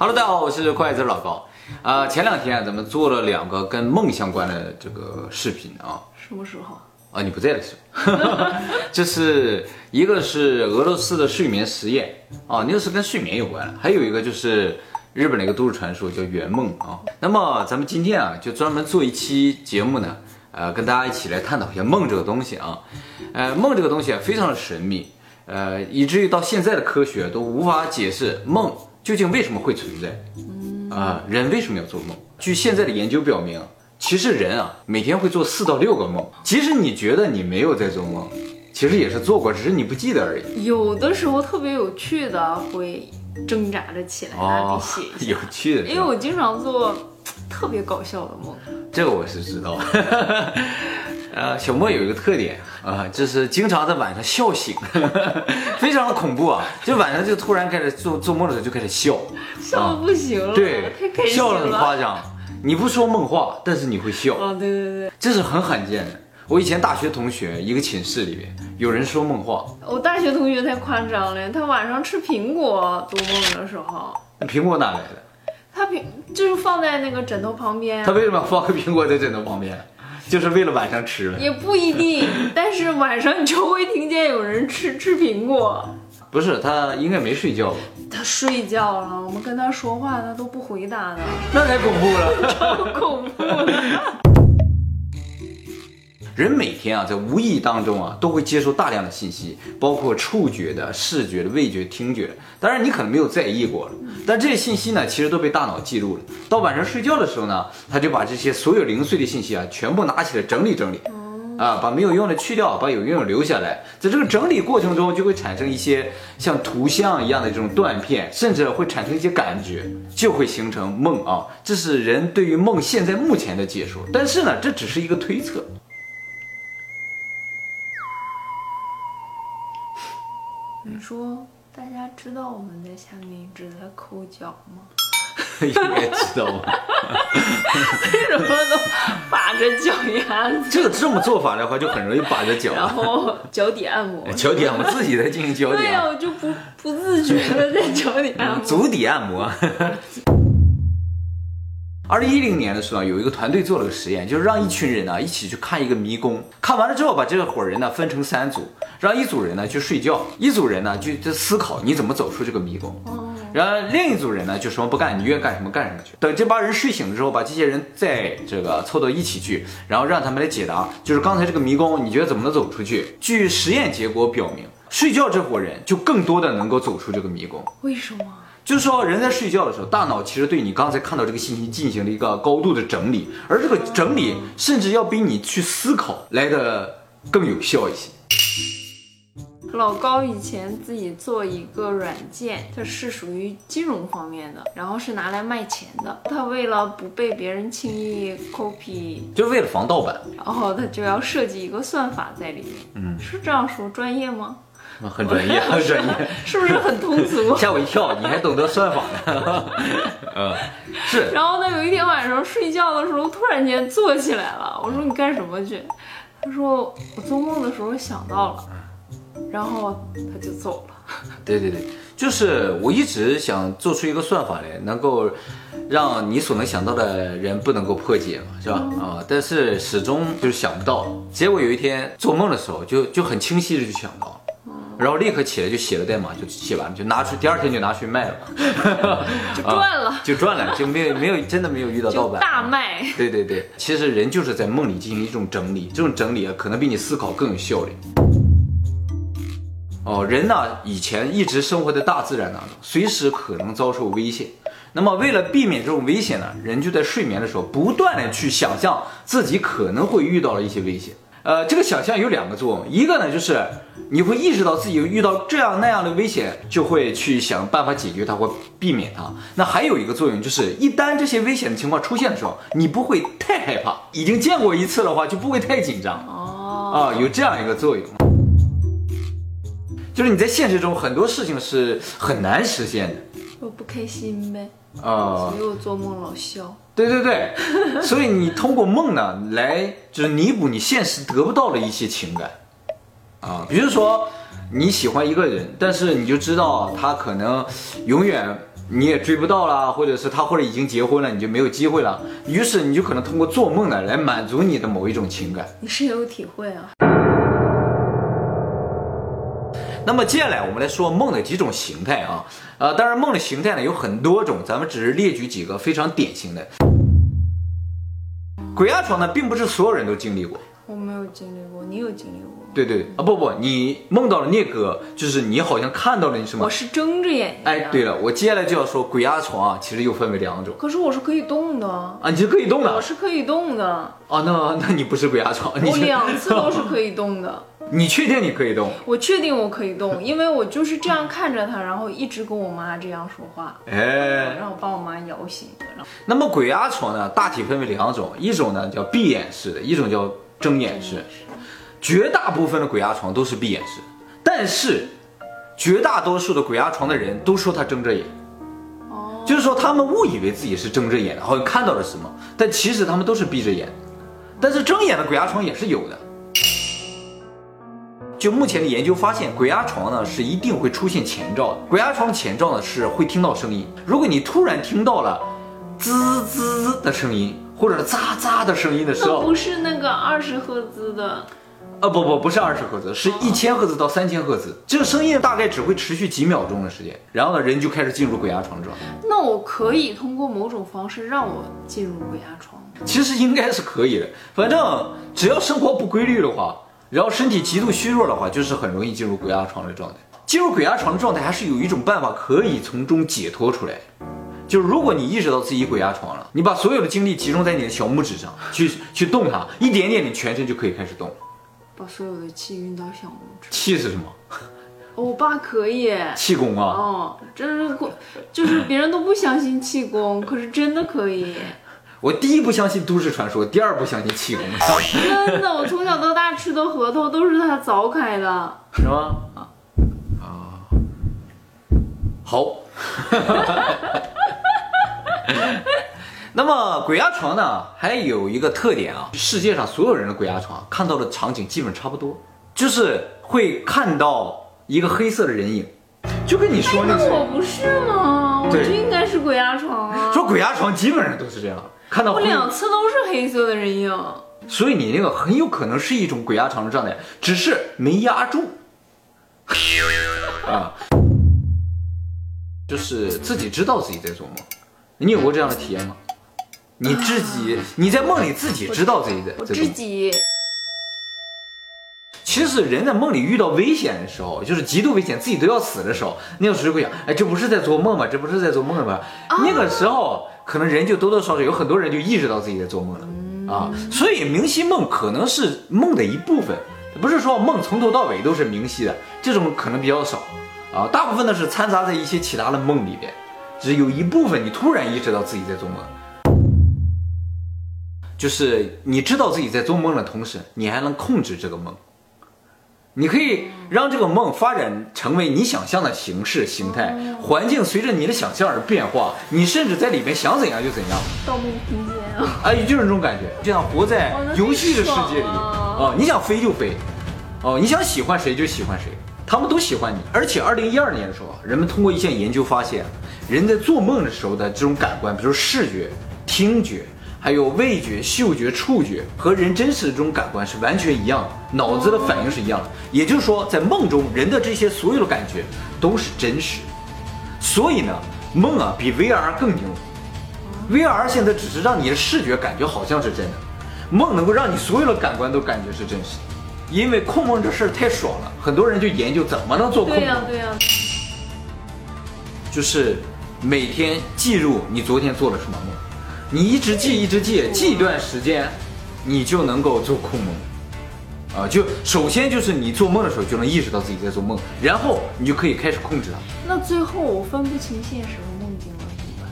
Hello，大家好，我是筷子老高。啊、前两天啊，咱们做了两个跟梦相关的这个视频啊。什么时候？啊，你不在的时候，这是一个是俄罗斯的睡眠实验啊，那个是跟睡眠有关的，还有一个就是日本的一个都市传说叫圆梦啊。那么咱们今天啊，就专门做一期节目呢，呃，跟大家一起来探讨一下梦这个东西啊。呃，梦这个东西啊，非常的神秘，呃，以至于到现在的科学都无法解释梦究竟为什么会存在。啊、人为什么要做梦？据现在的研究表明，其实人啊每天会做四到六个梦，即使你觉得你没有在做梦，其实也是做过，只是你不记得而已。有的时候特别有趣的会挣扎着起来拿笔写一下，有趣的，因为我经常做特别搞笑的梦。这个我是知道。呃，小莫有一个特点啊、就是经常在晚上笑醒，非常的恐怖啊！就晚上就突然开始做做梦的时候就开始笑，笑的不行了，对太开，心笑得了。很夸张。你不说梦话，但是你会笑，哦，对对对，这是很罕见的。我以前大学同学一个寝室里面有人说梦话，我大学同学太夸张了，他晚上吃苹果做梦的时候，那苹果哪来的？他苹就是放在那个枕头旁边他，为什么要放个苹果在枕头旁边？就是为了晚上吃了。也不一定，但是晚上你就会听见有人吃吃苹果。不是，他应该没睡觉吧？他睡觉了，我们跟他说话，他都不回答的，那太恐怖了。超恐怖的。人每天啊，在无意当中啊，都会接收大量的信息，包括触觉的、视觉的、味觉、听觉。当然，你可能没有在意过了，但这些信息呢，其实都被大脑记录了。到晚上睡觉的时候呢，他就把这些所有零碎的信息啊，全部拿起来整理整理。啊，把没有用的去掉，把有用的留下来。在这个整理过程中，就会产生一些像图像一样的这种断片，甚至会产生一些感觉，就会形成梦啊。这是人对于梦现在目前的解说，但是呢，这只是一个推测。说大家知道我们在下面一直在抠脚吗？应该知道吧？为什么都把着脚丫子，这个这么做法的话，就很容易把着脚，然后脚底按摩？脚底按摩，自己在进行脚底对呀、按我就不不自觉的在脚底按摩，摩。足底按摩。二零一零年的时候，有一个团队做了个实验，就是让一群人呢一起去看一个迷宫。看完了之后，把这伙人呢分成三组，让一组人呢去睡觉，一组人呢就在思考你怎么走出这个迷宫。然后另一组人呢就什么不干，你愿意干什么干什么去。等这帮人睡醒了之后，把这些人再这个凑到一起去，然后让他们来解答，就是刚才这个迷宫，你觉得怎么能走出去？据实验结果表明，睡觉这伙人就更多的能够走出这个迷宫。为什么？就是说，人在睡觉的时候，大脑其实对你刚才看到这个信息进行了一个高度的整理，而这个整理甚至要比你去思考来的更有效一些。老高以前自己做一个软件，它是属于金融方面的，然后是拿来卖钱的。他为了不被别人轻易 copy，就是为了防盗版，然后他就要设计一个算法在里面。嗯，是这样说专业吗？很专业，很专业，是不是很通俗？吓我一跳，你还懂得算法呢？嗯，是。然后呢有一天晚上睡觉的时候，突然间坐起来了。我说你干什么去？他说我做梦的时候想到了，然后他就走了。对对对，就是我一直想做出一个算法来，能够让你所能想到的人不能够破解嘛，是吧？啊，但是始终就是想不到。结果有一天做梦的时候，就就很清晰的就想到了。然后立刻起来就写了代码，就写完了，就拿出第二天就拿去卖了，就赚了啊就赚了，就没有没有真的没有遇到盗版，大卖。对对对，其实人就是在梦里进行一种整理，这种整理啊，可能比你思考更有效率。哦，人呢以前一直生活在大自然当中，随时可能遭受危险。那么为了避免这种危险呢，人就在睡眠的时候不断的去想象自己可能会遇到了一些危险。呃，这个想象有两个作用，一个呢就是你会意识到自己遇到这样那样的危险，就会去想办法解决它或避免它。那还有一个作用就是，一旦这些危险的情况出现的时候，你不会太害怕，已经见过一次的话就不会太紧张。哦，啊，有这样一个作用，就是你在现实中很多事情是很难实现的。我不开心呗，啊、所以我做梦老笑。对对对，所以你通过梦呢，来就是弥补你现实得不到的一些情感，啊，比如说你喜欢一个人，但是你就知道他可能永远你也追不到啦，或者是他或者已经结婚了，你就没有机会了。于是你就可能通过做梦呢来满足你的某一种情感。你深有体会啊。那么接下来我们来说梦的几种形态啊，呃，当然梦的形态呢有很多种，咱们只是列举几个非常典型的。鬼压床呢，并不是所有人都经历过。我没有经历过，你有经历过？对对啊，不不，你梦到了那个，就是你好像看到了你什么我？是睁着眼睛的。哎，对了，我接下来就要说鬼压床啊，其实又分为两种可是我是可以动的，啊，你是可以动的我是可以动的，啊，那那你不是鬼压床，你我两次都是可以动的。你确定你可以动？我确定我可以动，因为我就是这样看着他，然后一直跟我妈这样说话，哎，然后把我妈摇醒那么鬼压床呢，大体分为两种，一种呢叫闭眼式的，一种叫睁眼式。绝大部分的鬼压床都是闭眼式，但是绝大多数的鬼压床的人都说他睁着眼，哦，就是说他们误以为自己是睁着眼的，好像看到了什么，但其实他们都是闭着眼。但是睁眼的鬼压床也是有的。就目前的研究发现，鬼压床呢是一定会出现前兆的。鬼压床前兆呢是会听到声音，如果你突然听到了滋滋的声音，或者喳喳的声音的时候，那不是那个二十赫兹的，啊不不不是二十赫兹，是一千赫兹到三千赫兹。这个声音大概只会持续几秒钟的时间，然后呢人就开始进入鬼压床状态。那我可以通过某种方式让我进入鬼压床吗。其实应该是可以的，反正只要生活不规律的话，然后身体极度虚弱的话，就是很容易进入鬼压床的状态。进入鬼压床的状态，还是有一种办法可以从中解脱出来。就是如果你意识到自己鬼压床了，你把所有的精力集中在你的小拇指上，去去动它，一点点，你全身就可以开始动。把所有的气运到小拇指。气是什么？我爸可以。气功啊。哦，真是过，就是别人都不相信气功，可是真的可以，我第一不相信都市传说，第二不相信气功，真的，我从小到大吃的核桃都是他凿开的。是吗？啊啊，好。那么鬼压床呢，还有一个特点啊，世界上所有人的鬼压床看到的场景基本差不多，就是会看到一个黑色的人影，就跟你说那那我不是吗？我就应该是鬼压床啊！说鬼压床基本上都是这样，看到我两次都是黑色的人影。所以你那个很有可能是一种鬼压床的状态，只是没压住。啊，就是自己知道自己在做梦，你有过这样的体验吗？你自己你在梦里自己知道自己在。自己其实人在梦里遇到危险的时候，就是极度危险，自己都要死的时候，那个时候会想，哎，这不是在做梦吗？这不是在做梦吗？那个时候可能人就多多少少有很多人就意识到自己在做梦了啊。所以明晰梦可能是梦的一部分，不是说梦从头到尾都是明晰的，这种可能比较少啊。大部分呢是掺杂在一些其他的梦里边，只有一部分你突然意识到自己在做梦。就是你知道自己在做梦的同时，你还能控制这个梦。你可以让这个梦发展成为你想象的形式、形态，环境随着你的想象而变化，你甚至在里面想怎样就怎样，盗梦空间啊！哎，就是这种感觉，就像活在游戏的世界里啊，你想飞就飞，哦，你想喜欢谁就喜欢谁，他们都喜欢你。而且二零一二年的时候啊，人们通过一项研究发现，人在做梦的时候的这种感官，比如视觉、听觉。还有味觉、嗅觉、触觉和人真实的这种感官是完全一样的，脑子的反应是一样的。也就是说，在梦中，人的这些所有的感觉都是真实。所以呢，梦啊比 VR 更牛。VR 现在只是让你的视觉感觉好像是真的，梦能够让你所有的感官都感觉是真实的。因为控梦这事儿太爽了，很多人就研究怎么能做控对呀、梦，对呀、就是每天记录你昨天做了什么梦，你一直记一直记，记一段时间，你就能够做控梦。啊，就首先就是你做梦的时候就能意识到自己在做梦，然后你就可以开始控制它。那最后我分不清现实和梦境了，怎么办？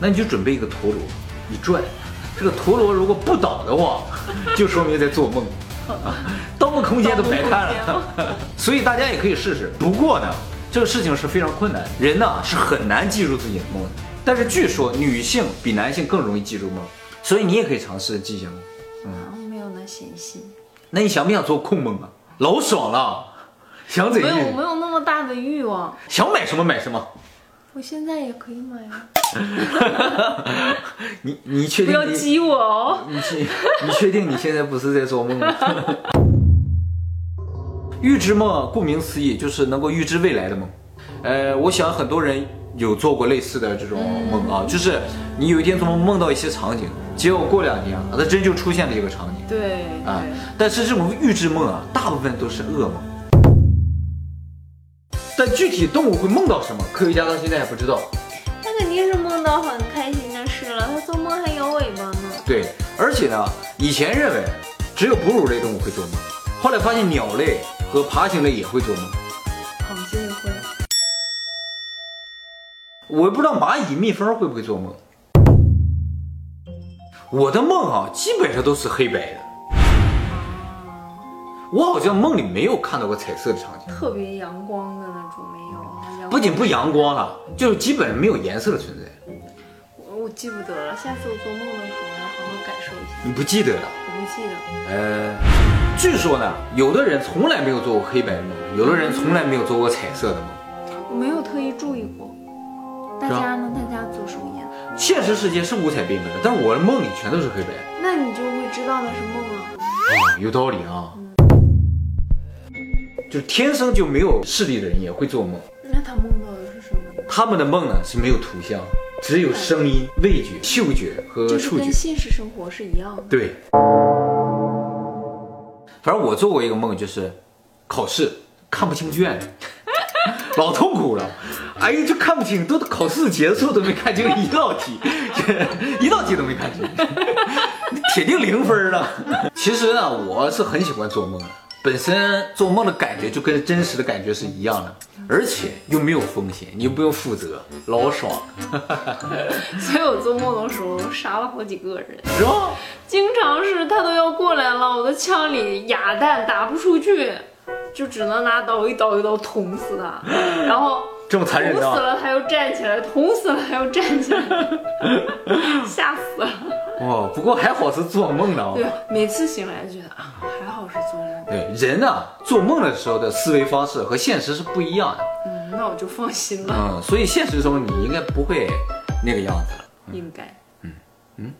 那你就准备一个陀螺，你转，这个陀螺如果不倒的话，就说明在做梦。啊，盗梦空间都白看了，所以大家也可以试试。不过呢，这个事情是非常困难，人呢是很难记住自己的梦的。但是据说女性比男性更容易记住梦，所以你也可以尝试记一下梦。然后没有那闲心，那你想不想做控梦啊？老爽了，想怎没有，我没有那么大的欲望。想买什么买什么。我现在也可以买啊，你你确定你要激我哦。你确你确定你现在不是在做梦吗？预知梦，顾名思义就是能够预知未来的梦。呃，我想很多人有做过类似的这种梦啊，就是你有一天做梦梦到一些场景，结果过两天啊，它真就出现了一个场景对啊，。但是这种预知梦啊，大部分都是噩梦。但具体动物会梦到什么，科学家到现在也不知道。他肯定是梦到很开心的事了，他做梦还摇尾巴呢。对，而且呢，以前认为只有哺乳类动物会做梦，后来发现鸟类和爬行类也会做梦。我不知道蚂蚁、蜜蜂会不会做梦。我的梦啊，基本上都是黑白的。我好像梦里没有看到过彩色的场景，特别阳光的那种没有不仅不阳光了，就是基本上没有颜色的存在。我我记不得了，下次我做梦的时候要好好感受一下。你不记得了？我不记得，呃，据说呢，有的人从来没有做过黑白梦，有的人从来没有做过彩色的梦。我没有特意注意过。大家呢？大家做什么颜？现实世界是五彩缤纷的，但是我的梦里全都是黑白。那你就会知道那是梦啊。啊，有道理啊。就是天生就没有视力的人也会做梦，那他梦到的是什么呢？他们的梦呢是没有图像，只有声音、味觉、嗅觉和就是触觉跟。现实生活是一样的。对，反正我做过一个梦，就是考试看不清卷子，老痛苦了。哎呀，就看不清，都考试结束都没看清一道题，一道题都没看清，铁定零分了。其实呢，我是很喜欢做梦的，本身做梦的感觉就跟真实的感觉是一样的，而且又没有风险，你又不用负责，老爽，所以我做梦的时候杀了好几个人，是吧？经常是他都要过来了，我的枪里哑弹打不出去，就只能拿刀一刀一刀捅死他，然后。这么残忍捅死。了他又站起来，捅死了他又站起来，吓死了。哦，不过还好是做梦的啊。对，每次醒来就觉得啊，还好是做梦。对，人啊，做梦的时候的思维方式和现实是不一样的。嗯，那我就放心了，嗯，所以现实中你应该不会那个样子了。应该。嗯嗯